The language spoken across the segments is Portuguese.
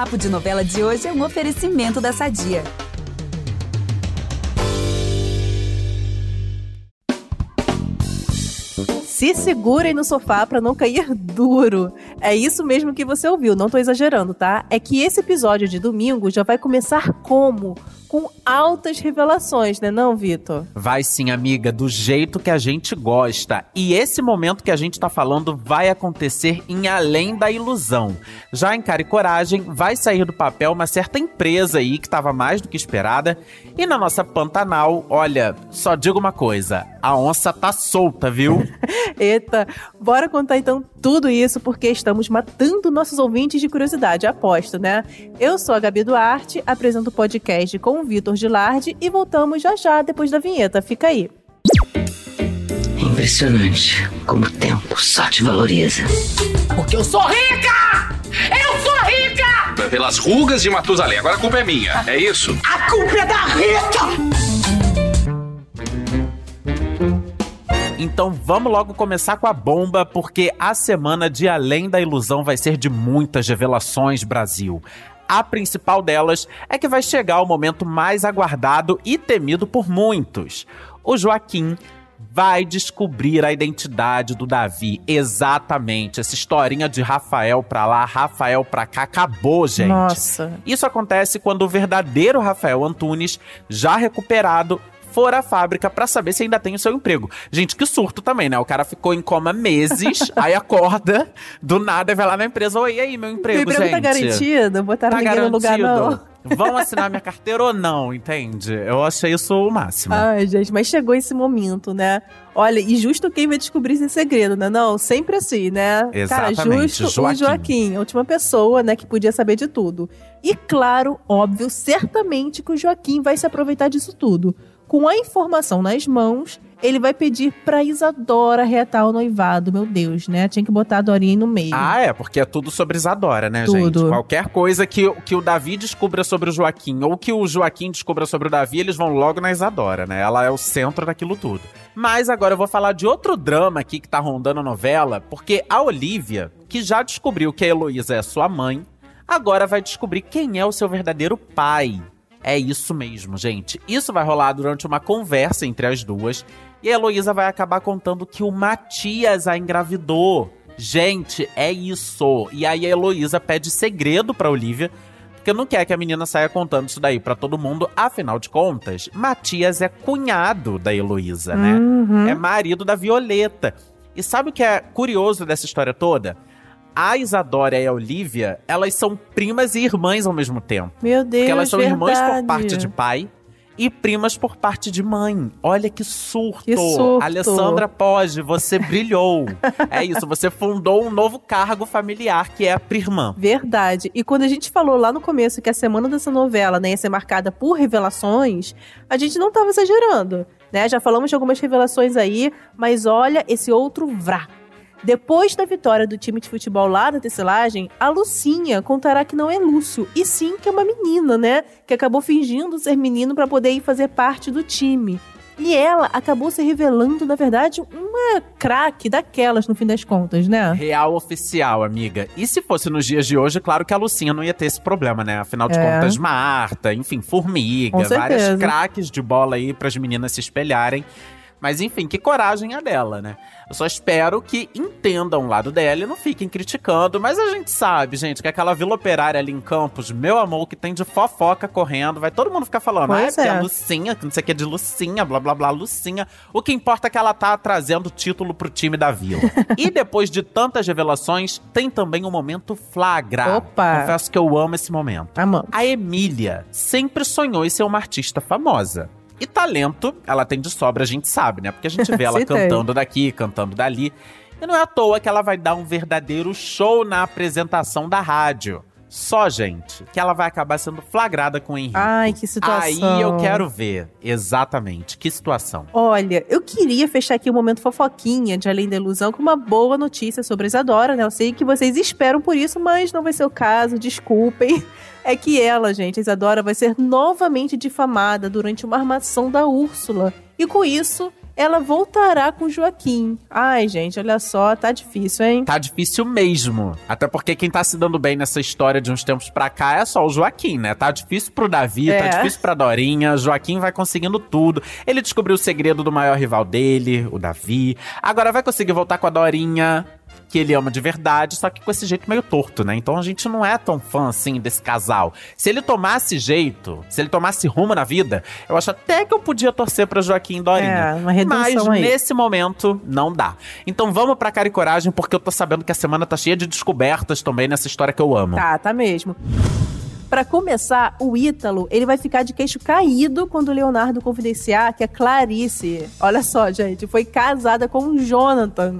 Papo de Novela de hoje é um oferecimento da Sadia. Se segurem no sofá para não cair duro. É isso mesmo que você ouviu, não tô exagerando, tá? É que esse episódio de domingo já vai começar como? Com altas revelações, né, não, Vitor? Vai sim, amiga, do jeito que a gente gosta. E esse momento que a gente tá falando vai acontecer em Além da Ilusão. Já em Cara e Coragem, vai sair do papel uma certa empresa aí que tava mais do que esperada. E na nossa Pantanal, olha, só digo uma coisa: a onça tá solta, viu? Eita, bora contar então tudo isso porque estamos matando nossos ouvintes de curiosidade, aposto, né? Eu sou a Gabi Duarte, apresento o podcast com com Vitor Gilardi e voltamos já já depois da vinheta. Fica aí. Impressionante como o tempo só te valoriza. Porque eu sou rica! Eu sou rica! Pelas rugas de Matusalém, agora a culpa é minha, é isso? A culpa é da Rita! Então vamos logo começar com a bomba, porque a semana de Além da Ilusão vai ser de muitas revelações, Brasil. A principal delas é que vai chegar o momento mais aguardado e temido por muitos. O Joaquim vai descobrir a identidade do Davi. Exatamente. Essa historinha de Rafael pra lá, Rafael pra cá, acabou, gente. Nossa. Isso acontece quando o verdadeiro Rafael Antunes, já recuperado, for à fábrica para saber se ainda tem o seu emprego. Gente, que surto também, né? O cara ficou em coma meses, aí acorda, do nada, vai lá na empresa, oi, e aí, meu emprego, meu emprego tá gente? tá garantido? Botaram tá ninguém no lugar, não. Vão assinar minha carteira ou não, entende? Eu achei isso o máximo. Ai, gente, mas chegou esse momento, né? Olha, e justo quem vai descobrir esse segredo, né? Não, sempre assim, né? Exatamente. Cara, justo Joaquim. o Joaquim, a última pessoa, né, que podia saber de tudo. E claro, óbvio, certamente que o Joaquim vai se aproveitar disso tudo com a informação nas mãos, ele vai pedir pra Isadora reatar o noivado. Meu Deus, né? Tinha que botar a Dorinha no meio. Ah, é, porque é tudo sobre Isadora, né, tudo. gente? Qualquer coisa que, que o Davi descubra sobre o Joaquim ou que o Joaquim descubra sobre o Davi, eles vão logo na Isadora, né? Ela é o centro daquilo tudo. Mas agora eu vou falar de outro drama aqui que tá rondando a novela, porque a Olivia, que já descobriu que a Heloísa é sua mãe, agora vai descobrir quem é o seu verdadeiro pai. É isso mesmo, gente. Isso vai rolar durante uma conversa entre as duas. E a Heloísa vai acabar contando que o Matias a engravidou. Gente, é isso. E aí a Heloísa pede segredo pra Olivia, porque não quer que a menina saia contando isso daí para todo mundo. Afinal de contas, Matias é cunhado da Heloísa, né? Uhum. É marido da Violeta. E sabe o que é curioso dessa história toda? A Isadora e a Olivia, elas são primas e irmãs ao mesmo tempo. Meu Deus, Porque elas são verdade. irmãs por parte de pai e primas por parte de mãe. Olha que surto! Que surto. Alessandra Pode, você brilhou. é isso, você fundou um novo cargo familiar que é a prima. Verdade. E quando a gente falou lá no começo que a semana dessa novela né, ia ser marcada por revelações, a gente não estava exagerando. Né? Já falamos de algumas revelações aí, mas olha esse outro vrá depois da vitória do time de futebol lá da tecelagem, a Lucinha contará que não é Lúcio, e sim que é uma menina, né? Que acabou fingindo ser menino para poder ir fazer parte do time. E ela acabou se revelando, na verdade, uma craque daquelas, no fim das contas, né? Real oficial, amiga. E se fosse nos dias de hoje, claro que a Lucinha não ia ter esse problema, né? Afinal de É. contas, Marta, enfim, Formiga, várias craques de bola aí pras meninas se espelharem. Mas enfim, que coragem a dela, né? Eu só espero que entendam o lado dela e não fiquem criticando. Mas a gente sabe, gente, que aquela vila operária ali em Campos, meu amor, que tem de fofoca correndo, vai todo mundo ficar falando, ah, Pois porque é. a Lucinha, que não sei o que é de Lucinha, blá blá blá, Lucinha. O que importa é que ela tá trazendo título pro time da vila. e depois de tantas revelações, tem também um momento flagra. Opa. Confesso que eu amo esse momento. Amamos. A Emília sempre sonhou em ser uma artista famosa. E talento, ela tem de sobra, a gente sabe, né? Porque a gente vê ela cantando daqui, cantando dali. E não é à toa que ela vai dar um verdadeiro show na apresentação da rádio. Só, gente, que ela vai acabar sendo flagrada com o Henrique. Ai, que situação. Aí eu quero ver, exatamente, que situação. Olha, eu queria fechar aqui o momento fofoquinha de Além da Ilusão com uma boa notícia sobre a Isadora, né? Eu sei que vocês esperam por isso, mas não vai ser o caso, desculpem. É que ela, gente, a Isadora, vai ser novamente difamada durante uma armação da Úrsula. E com isso, ela voltará com Joaquim. Ai, gente, olha só, tá difícil, hein? Tá difícil mesmo. Até porque quem tá se dando bem nessa história de uns tempos pra cá é só o Joaquim, né? Tá difícil pro Davi, É. tá difícil pra Dorinha. Joaquim vai conseguindo tudo. Ele descobriu o segredo do maior rival dele, o Davi. Agora vai conseguir voltar com a Dorinha. Que ele ama de verdade, só que com esse jeito meio torto, né? Então a gente não é tão fã assim desse casal. Se ele tomasse jeito, se ele tomasse rumo na vida, eu acho até que eu podia torcer pra Joaquim e Dorinha. É, uma redenção Mas aí. nesse momento não dá. Então vamos pra cara e coragem, porque eu tô sabendo que a semana tá cheia de descobertas também nessa história que eu amo. Tá, tá mesmo. Pra começar, o Ítalo, ele vai ficar de queixo caído quando o Leonardo confidenciar que a Clarice, olha só, gente, foi casada com o Jonathan.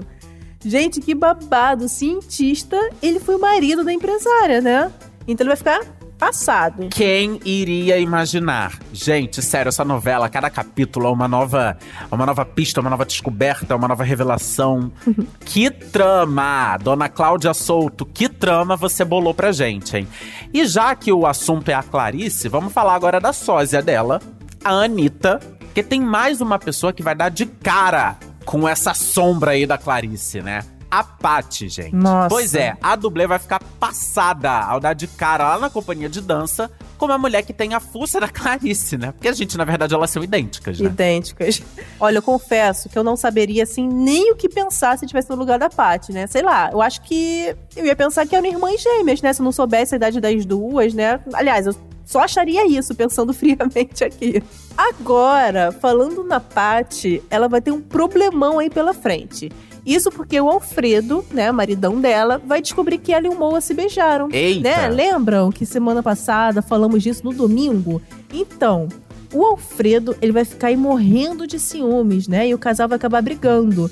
Gente, que babado, o cientista, ele foi o marido da empresária, né? Então ele vai ficar passado. Quem iria imaginar? Gente, sério, essa novela, cada capítulo é uma nova, uma nova pista, uma nova descoberta, uma nova revelação. que trama! Dona Cláudia Souto, que trama você bolou pra gente, hein? E já que o assunto é a Clarice, vamos falar agora da sósia dela, a Anitta, que tem mais uma pessoa que vai dar de cara com essa sombra aí da Clarice, né? A Paty, gente. Nossa. Pois é, a dublê vai ficar passada ao dar de cara lá na companhia de dança com uma mulher que tem a fuça da Clarice, né? Porque a gente, na verdade, elas são idênticas, né? Idênticas. Olha, eu confesso que eu não saberia, assim, nem o que pensar se estivesse no lugar da Paty, né? Sei lá, eu acho que eu ia pensar que eram irmãs gêmeas, né? Se eu não soubesse a idade das duas, né? Aliás, eu só acharia isso, pensando friamente aqui. Agora, falando na Paty, ela vai ter um problemão aí pela frente. Isso porque o Alfredo, né, maridão dela, vai descobrir que ela e o Moa se beijaram. Eita! Né? Lembram que semana passada falamos disso no domingo? Então, o Alfredo, ele vai ficar aí morrendo de ciúmes, né? E o casal vai acabar brigando.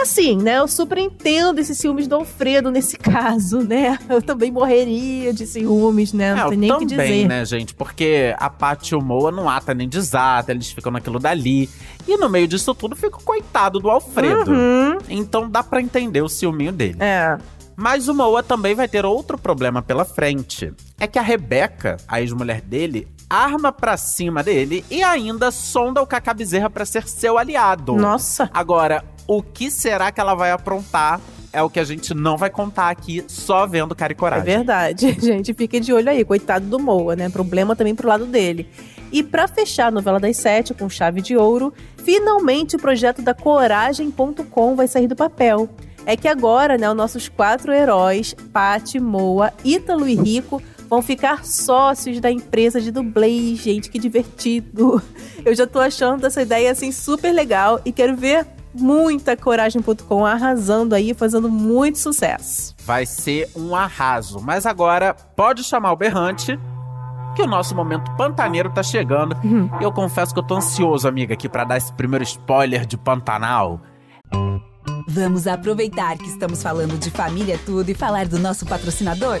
Assim, né? Eu super entendo esses ciúmes do Alfredo nesse caso, né? Eu também morreria de ciúmes, né? Não É, tem nem o que também, dizer. né, gente? Porque a Paty e o Moa não ata nem desata, eles ficam naquilo dali. E no meio disso tudo fica o coitado do Alfredo. Uhum. Então dá pra entender o ciúminho dele. É. Mas o Moa também vai ter outro problema pela frente. É que a Rebeca, a ex-mulher dele, arma pra cima dele e ainda sonda o Cacá Bezerra pra ser seu aliado. Nossa. Agora, o que será que ela vai aprontar? É o que a gente não vai contar aqui, só vendo Cara e É Coragem. verdade, gente. Fiquem de olho aí. Coitado do Moa, né? Problema também pro lado dele. E pra fechar a novela das sete com chave de ouro, finalmente o projeto da Coragem.com vai sair do papel. É que agora, né, os nossos quatro heróis, Paty, Moa, Ítalo e Rico, vão ficar sócios da empresa de dublês. Gente, que divertido. Eu já tô achando essa ideia, assim, super legal e quero ver muita Coragem.com arrasando aí, fazendo muito sucesso. Vai ser um arraso. Mas agora, pode chamar o berrante, que o nosso momento pantaneiro tá chegando. E eu confesso que eu tô ansioso, amiga, aqui pra dar esse primeiro spoiler de Pantanal. Vamos aproveitar que estamos falando de família tudo e falar do nosso patrocinador?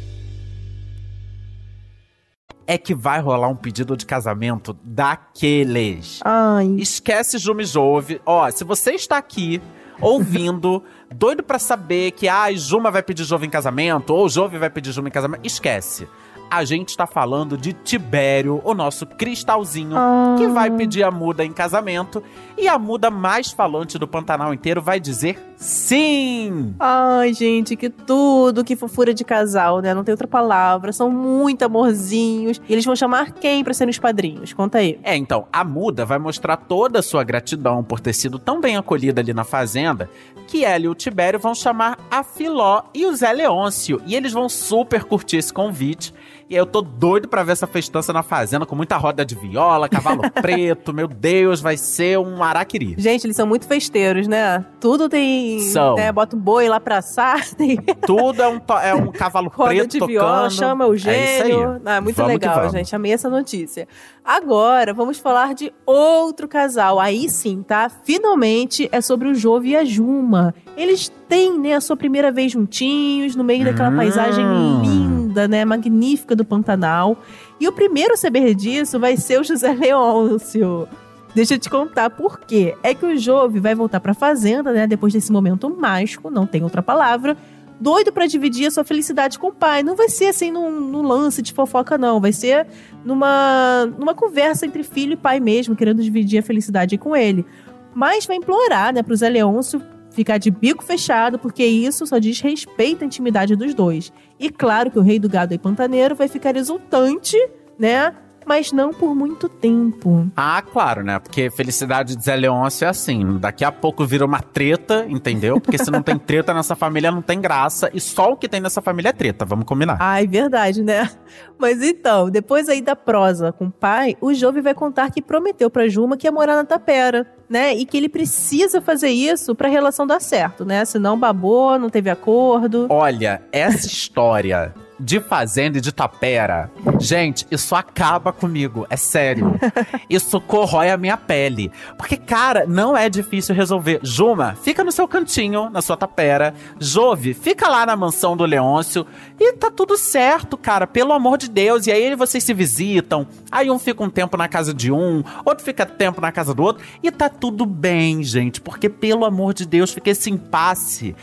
É que vai rolar um pedido de casamento daqueles. Ai, Esquece Jume Jove. Ó, se você está aqui ouvindo, doido pra saber que ah, Juma vai pedir Jove em casamento, ou Jove vai pedir Juma em casamento, esquece. A gente tá falando de Tibério, o nosso cristalzinho, que vai pedir a muda em casamento. E a muda mais falante do Pantanal inteiro vai dizer sim! Ai, gente, que tudo, que fofura de casal, né? Não tem outra palavra. São muito amorzinhos. E eles vão chamar quem pra serem os padrinhos? Conta aí. É, então, a muda vai mostrar toda a sua gratidão por ter sido tão bem acolhida ali na fazenda, que ela e o Tibério vão chamar a Filó e o Zé Leôncio. E eles vão super curtir esse convite. E eu tô doido pra ver essa festança na fazenda, com muita roda de viola, cavalo preto. Meu Deus, vai ser um araquiri. Gente, eles são muito festeiros, né? Tudo tem. São. Né, bota o boi lá pra assar, tem Tudo é um, é um cavalo roda preto de tocando. viola, chama o É isso aí. gênio. Ah, muito Vamos legal, gente. Amei essa notícia. Agora, vamos falar de outro casal. Aí sim, tá? Finalmente é sobre o Jove e a Juma. Eles têm, né, a sua primeira vez juntinhos, no meio daquela Hum. paisagem linda linda, né, magnífica do Pantanal. E o primeiro a saber disso vai ser o José Leôncio. Deixa eu te contar por quê. É que o Jove vai voltar pra fazenda, né, depois desse momento mágico, não tem outra palavra, doido pra dividir a sua felicidade com o pai. Não vai ser assim num, num lance de fofoca, não. Vai ser numa, numa conversa entre filho e pai mesmo, querendo dividir a felicidade com ele. Mas vai implorar, né, pro Zé Leôncio ficar de bico fechado, porque isso só diz respeito à intimidade dos dois. E claro que o rei do gado e pantaneiro vai ficar exultante, né? Mas não por muito tempo. Ah, claro, né? Porque felicidade de Zé Leôncio é assim. Daqui a pouco vira uma treta, entendeu? Porque se não tem treta nessa família, não tem graça. E só o que tem nessa família é treta, vamos combinar. Ai, verdade, né? Mas então, depois aí da prosa com o pai, o Jove vai contar que prometeu pra Juma que ia morar na Tapera, né? E que ele precisa fazer isso pra relação dar certo, né? Senão babou, não teve acordo. Olha, essa história de fazenda e de tapera, gente, isso acaba comigo, é sério. Isso corrói a minha pele. Porque, cara, não é difícil resolver. Juma, fica no seu cantinho, na sua tapera. Jove, fica lá na mansão do Leôncio. E tá tudo certo, cara, pelo amor de Deus. E aí vocês se visitam. Aí um fica um tempo na casa de um, outro fica tempo na casa do outro. E tá tudo bem, gente. Porque, pelo amor de Deus, fica esse impasse.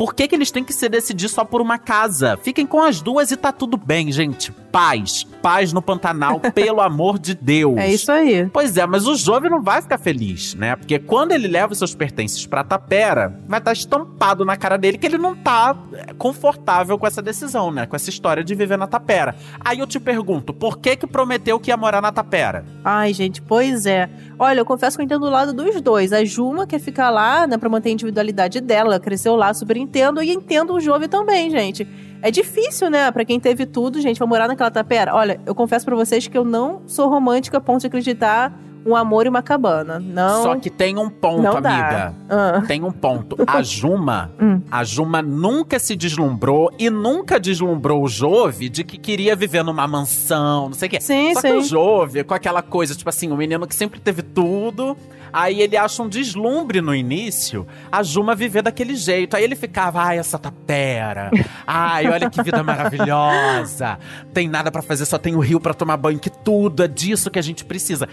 Por que, que eles têm que se decidir só por uma casa? Fiquem com as duas e tá tudo bem, gente. Paz. Paz no Pantanal, pelo amor de Deus. É isso aí. Pois é, mas o jovem não vai ficar feliz, né? Porque quando ele leva os seus pertences pra tapera, vai estar estampado na cara dele que ele não tá é, confortável com essa decisão, né? Com essa história de viver na tapera. Aí eu te pergunto, por que que prometeu que ia morar na tapera? Ai, gente, pois é. Olha, eu confesso que eu entendo o lado dos dois. A Juma quer ficar lá, né, pra manter a individualidade dela. Ela cresceu lá, super entendo. E entendo o Jove também, gente. É difícil, né, pra quem teve tudo, gente, pra morar naquela tapera. Olha, eu confesso pra vocês que eu não sou romântica a ponto de acreditar um amor e uma cabana. Não. Só que tem um ponto, não amiga. Ah. Tem um ponto. A Juma, Hum. a Juma nunca se deslumbrou e nunca deslumbrou o Jove de que queria viver numa mansão, não sei o quê. Sim, Só sim. que o Jove, com aquela coisa, tipo assim, o menino que sempre teve tudo, aí ele acha um deslumbre no início, a Juma viver daquele jeito. Aí ele ficava, ai, essa tapera. Ai, olha que vida maravilhosa. Tem nada pra fazer, só tem o rio pra tomar banho, que tudo é disso que a gente precisa.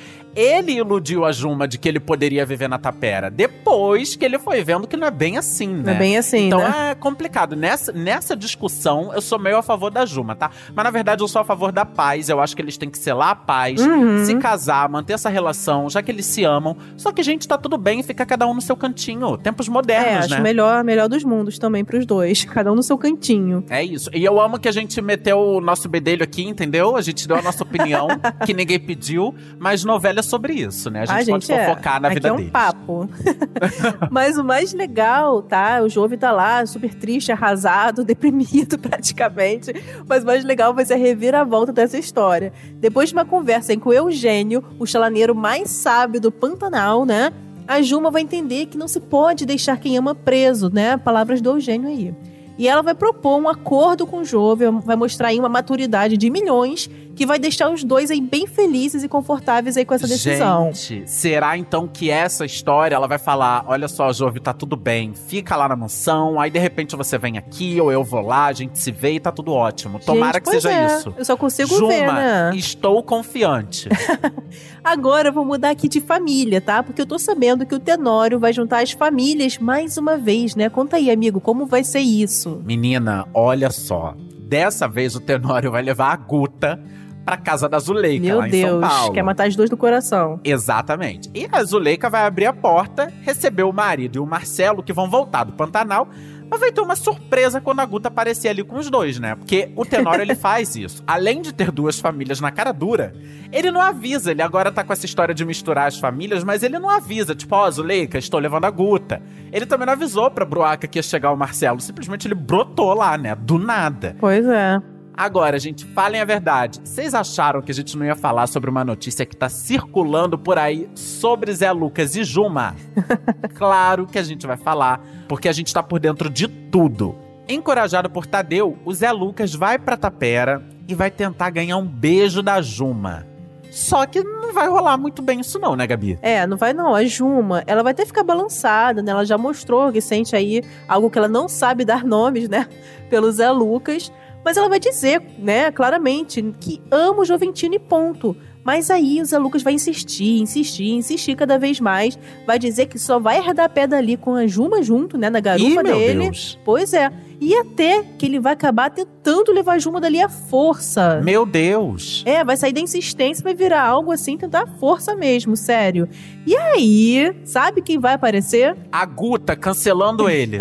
Ele iludiu a Juma de que ele poderia viver na tapera. Depois que ele foi vendo que não é bem assim, né? Não é bem assim, Então né? é complicado. Nessa, nessa discussão, eu sou meio a favor da Juma, tá? Mas na verdade eu sou a favor da paz. Eu acho que eles têm que selar a paz, Uhum. se casar, manter essa relação, já que eles se amam. Só que, gente, tá tudo bem ficar cada um no seu cantinho. Tempos É, modernos, acho né? melhor, melhor dos mundos também pros dois. Cada um no seu cantinho. É isso. E eu amo que a gente meteu o nosso bedelho aqui, entendeu? A gente deu a nossa opinião, que ninguém pediu, mas novela é sobre isso, né? A gente, Ah, pode é. fofocar na Aqui vida é um deles. papo. Mas o mais legal, tá? O Jove tá lá, super triste, arrasado, deprimido praticamente. Mas o mais legal vai ser a reviravolta dessa história. Depois de uma conversa com o Eugênio, o chalaneiro mais sábio do Pantanal, né? A Juma vai entender que não se pode deixar quem ama preso, né? Palavras do Eugênio aí. E ela vai propor um acordo com o Jove, vai mostrar aí uma maturidade de milhões que vai deixar os dois aí bem felizes e confortáveis aí com essa decisão. Gente, será então que essa história ela vai falar: olha só, Jove, tá tudo bem, fica lá na mansão, aí de repente você vem aqui ou eu vou lá, a gente se vê e tá tudo ótimo. Tomara Gente, que seja é. isso. Eu só consigo Juma, ver, né? estou confiante. Agora eu vou mudar aqui de família, tá? Porque eu tô sabendo que o Tenório vai juntar as famílias mais uma vez, né? Conta aí, amigo, como vai ser isso? Menina, olha só. Dessa vez o Tenório vai levar a Guta pra casa da Zuleika, Meu lá em São Deus, Paulo. quer matar as duas do coração. Exatamente. E a Zuleika vai abrir a porta, receber o marido e o Marcelo, que vão voltar do Pantanal. Mas vai ter uma surpresa quando a Guta aparecer ali com os dois, né? Porque o Tenório, ele faz isso. Além de ter duas famílias na cara dura, ele não avisa. Ele agora tá com essa história de misturar as famílias, mas ele não avisa. Tipo, ó, Zuleika, estou levando a Guta. Ele também não avisou pra Bruaca que ia chegar o Marcelo. Simplesmente ele brotou lá, né? Do nada. Pois é. Agora, gente, falem a verdade. Vocês acharam que a gente não ia falar sobre uma notícia que tá circulando por aí sobre Zé Lucas e Juma? claro que a gente vai falar, porque a gente tá por dentro de tudo. Encorajado por Tadeu, o Zé Lucas vai pra Tapera e vai tentar ganhar um beijo da Juma. Só que não vai rolar muito bem isso não, né, Gabi? É, não vai não. A Juma, ela vai até ficar balançada, né? Ela já mostrou que sente aí algo que ela não sabe dar nomes, né? Pelo Zé Lucas. Mas ela vai dizer, né, claramente, que ama o Joventino e ponto. Mas aí o Zé Lucas vai insistir, insistir, insistir cada vez mais. Vai dizer que só vai herdar a pedra ali com a Juma junto, né? Na garupa Ih, meu dele. Deus. Pois é. E até que ele vai acabar tentando levar a Juma dali à força. Meu Deus. É, vai sair da insistência, vai virar algo assim, tentar a força mesmo, sério. E aí, sabe quem vai aparecer? A Guta cancelando ele.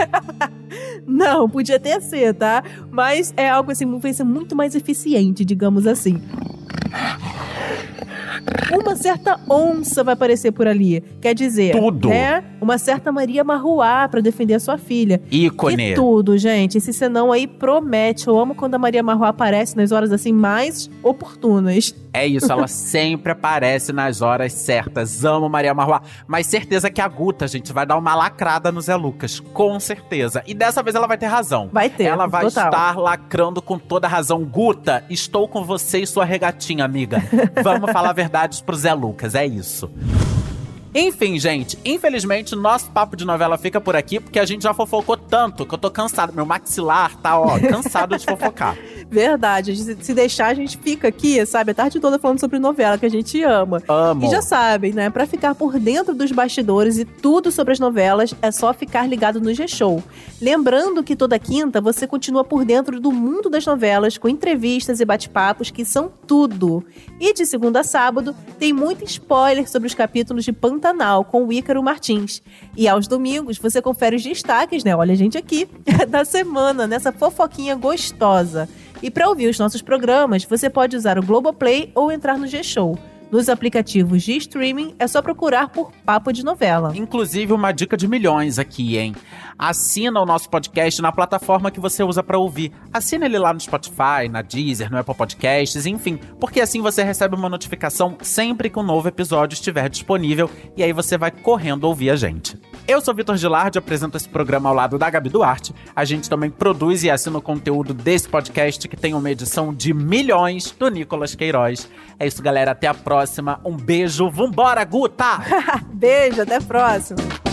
Não, podia até ser, tá? Mas é algo assim, vai ser muito mais eficiente, digamos assim. Uma certa onça vai aparecer por ali. Quer dizer, Tudo. né? Uma certa Maria Marruá pra defender a sua filha. Ícone. E tudo, gente. Esse senão aí promete. Eu amo quando a Maria Marruá aparece nas horas assim mais oportunas. É isso, ela sempre aparece nas horas certas. Amo Maria Marruá. Mas certeza que a Guta, gente, vai dar uma lacrada no Zé Lucas. Com certeza. E dessa vez ela vai ter razão. Vai ter. Ela vai total. estar lacrando com toda razão. Guta, estou com você e sua regatinha, amiga. Vamos falar verdades pro Zé Lucas, é isso. Enfim, gente, infelizmente nosso papo de novela fica por aqui, porque a gente já fofocou tanto que eu tô cansado. Meu maxilar tá, ó, cansado de fofocar. Verdade. Se deixar, a gente fica aqui, sabe, a tarde toda falando sobre novela que a gente ama. Amo. E já sabem, né? Pra ficar por dentro dos bastidores e tudo sobre as novelas, é só ficar ligado no G-Show. Lembrando que toda quinta você continua por dentro do mundo das novelas, com entrevistas e bate-papos que são tudo. E de segunda a sábado, tem muito spoiler sobre os capítulos de Pantanal com o Ícaro Martins. E aos domingos, você confere os destaques, né? Olha a gente aqui, da semana, nessa fofoquinha gostosa. E para ouvir os nossos programas, você pode usar o Globoplay ou entrar no G-Show. Nos aplicativos de streaming, é só procurar por Papo de Novela. Inclusive, uma dica de milhões aqui, hein? Assina o nosso podcast na plataforma que você usa pra ouvir. Assina ele lá no Spotify, na Deezer, no Apple Podcasts, enfim, porque assim você recebe uma notificação sempre que um novo episódio estiver disponível e aí você vai correndo ouvir a gente. Eu sou Vitor Gilardi, apresento esse programa ao lado da Gabi Duarte. A gente também produz e assina o conteúdo desse podcast que tem uma edição de milhões do Nicolas Queiroz. É isso, galera. Até a próxima. Um beijo. Vambora, Guta! Beijo, até a próxima.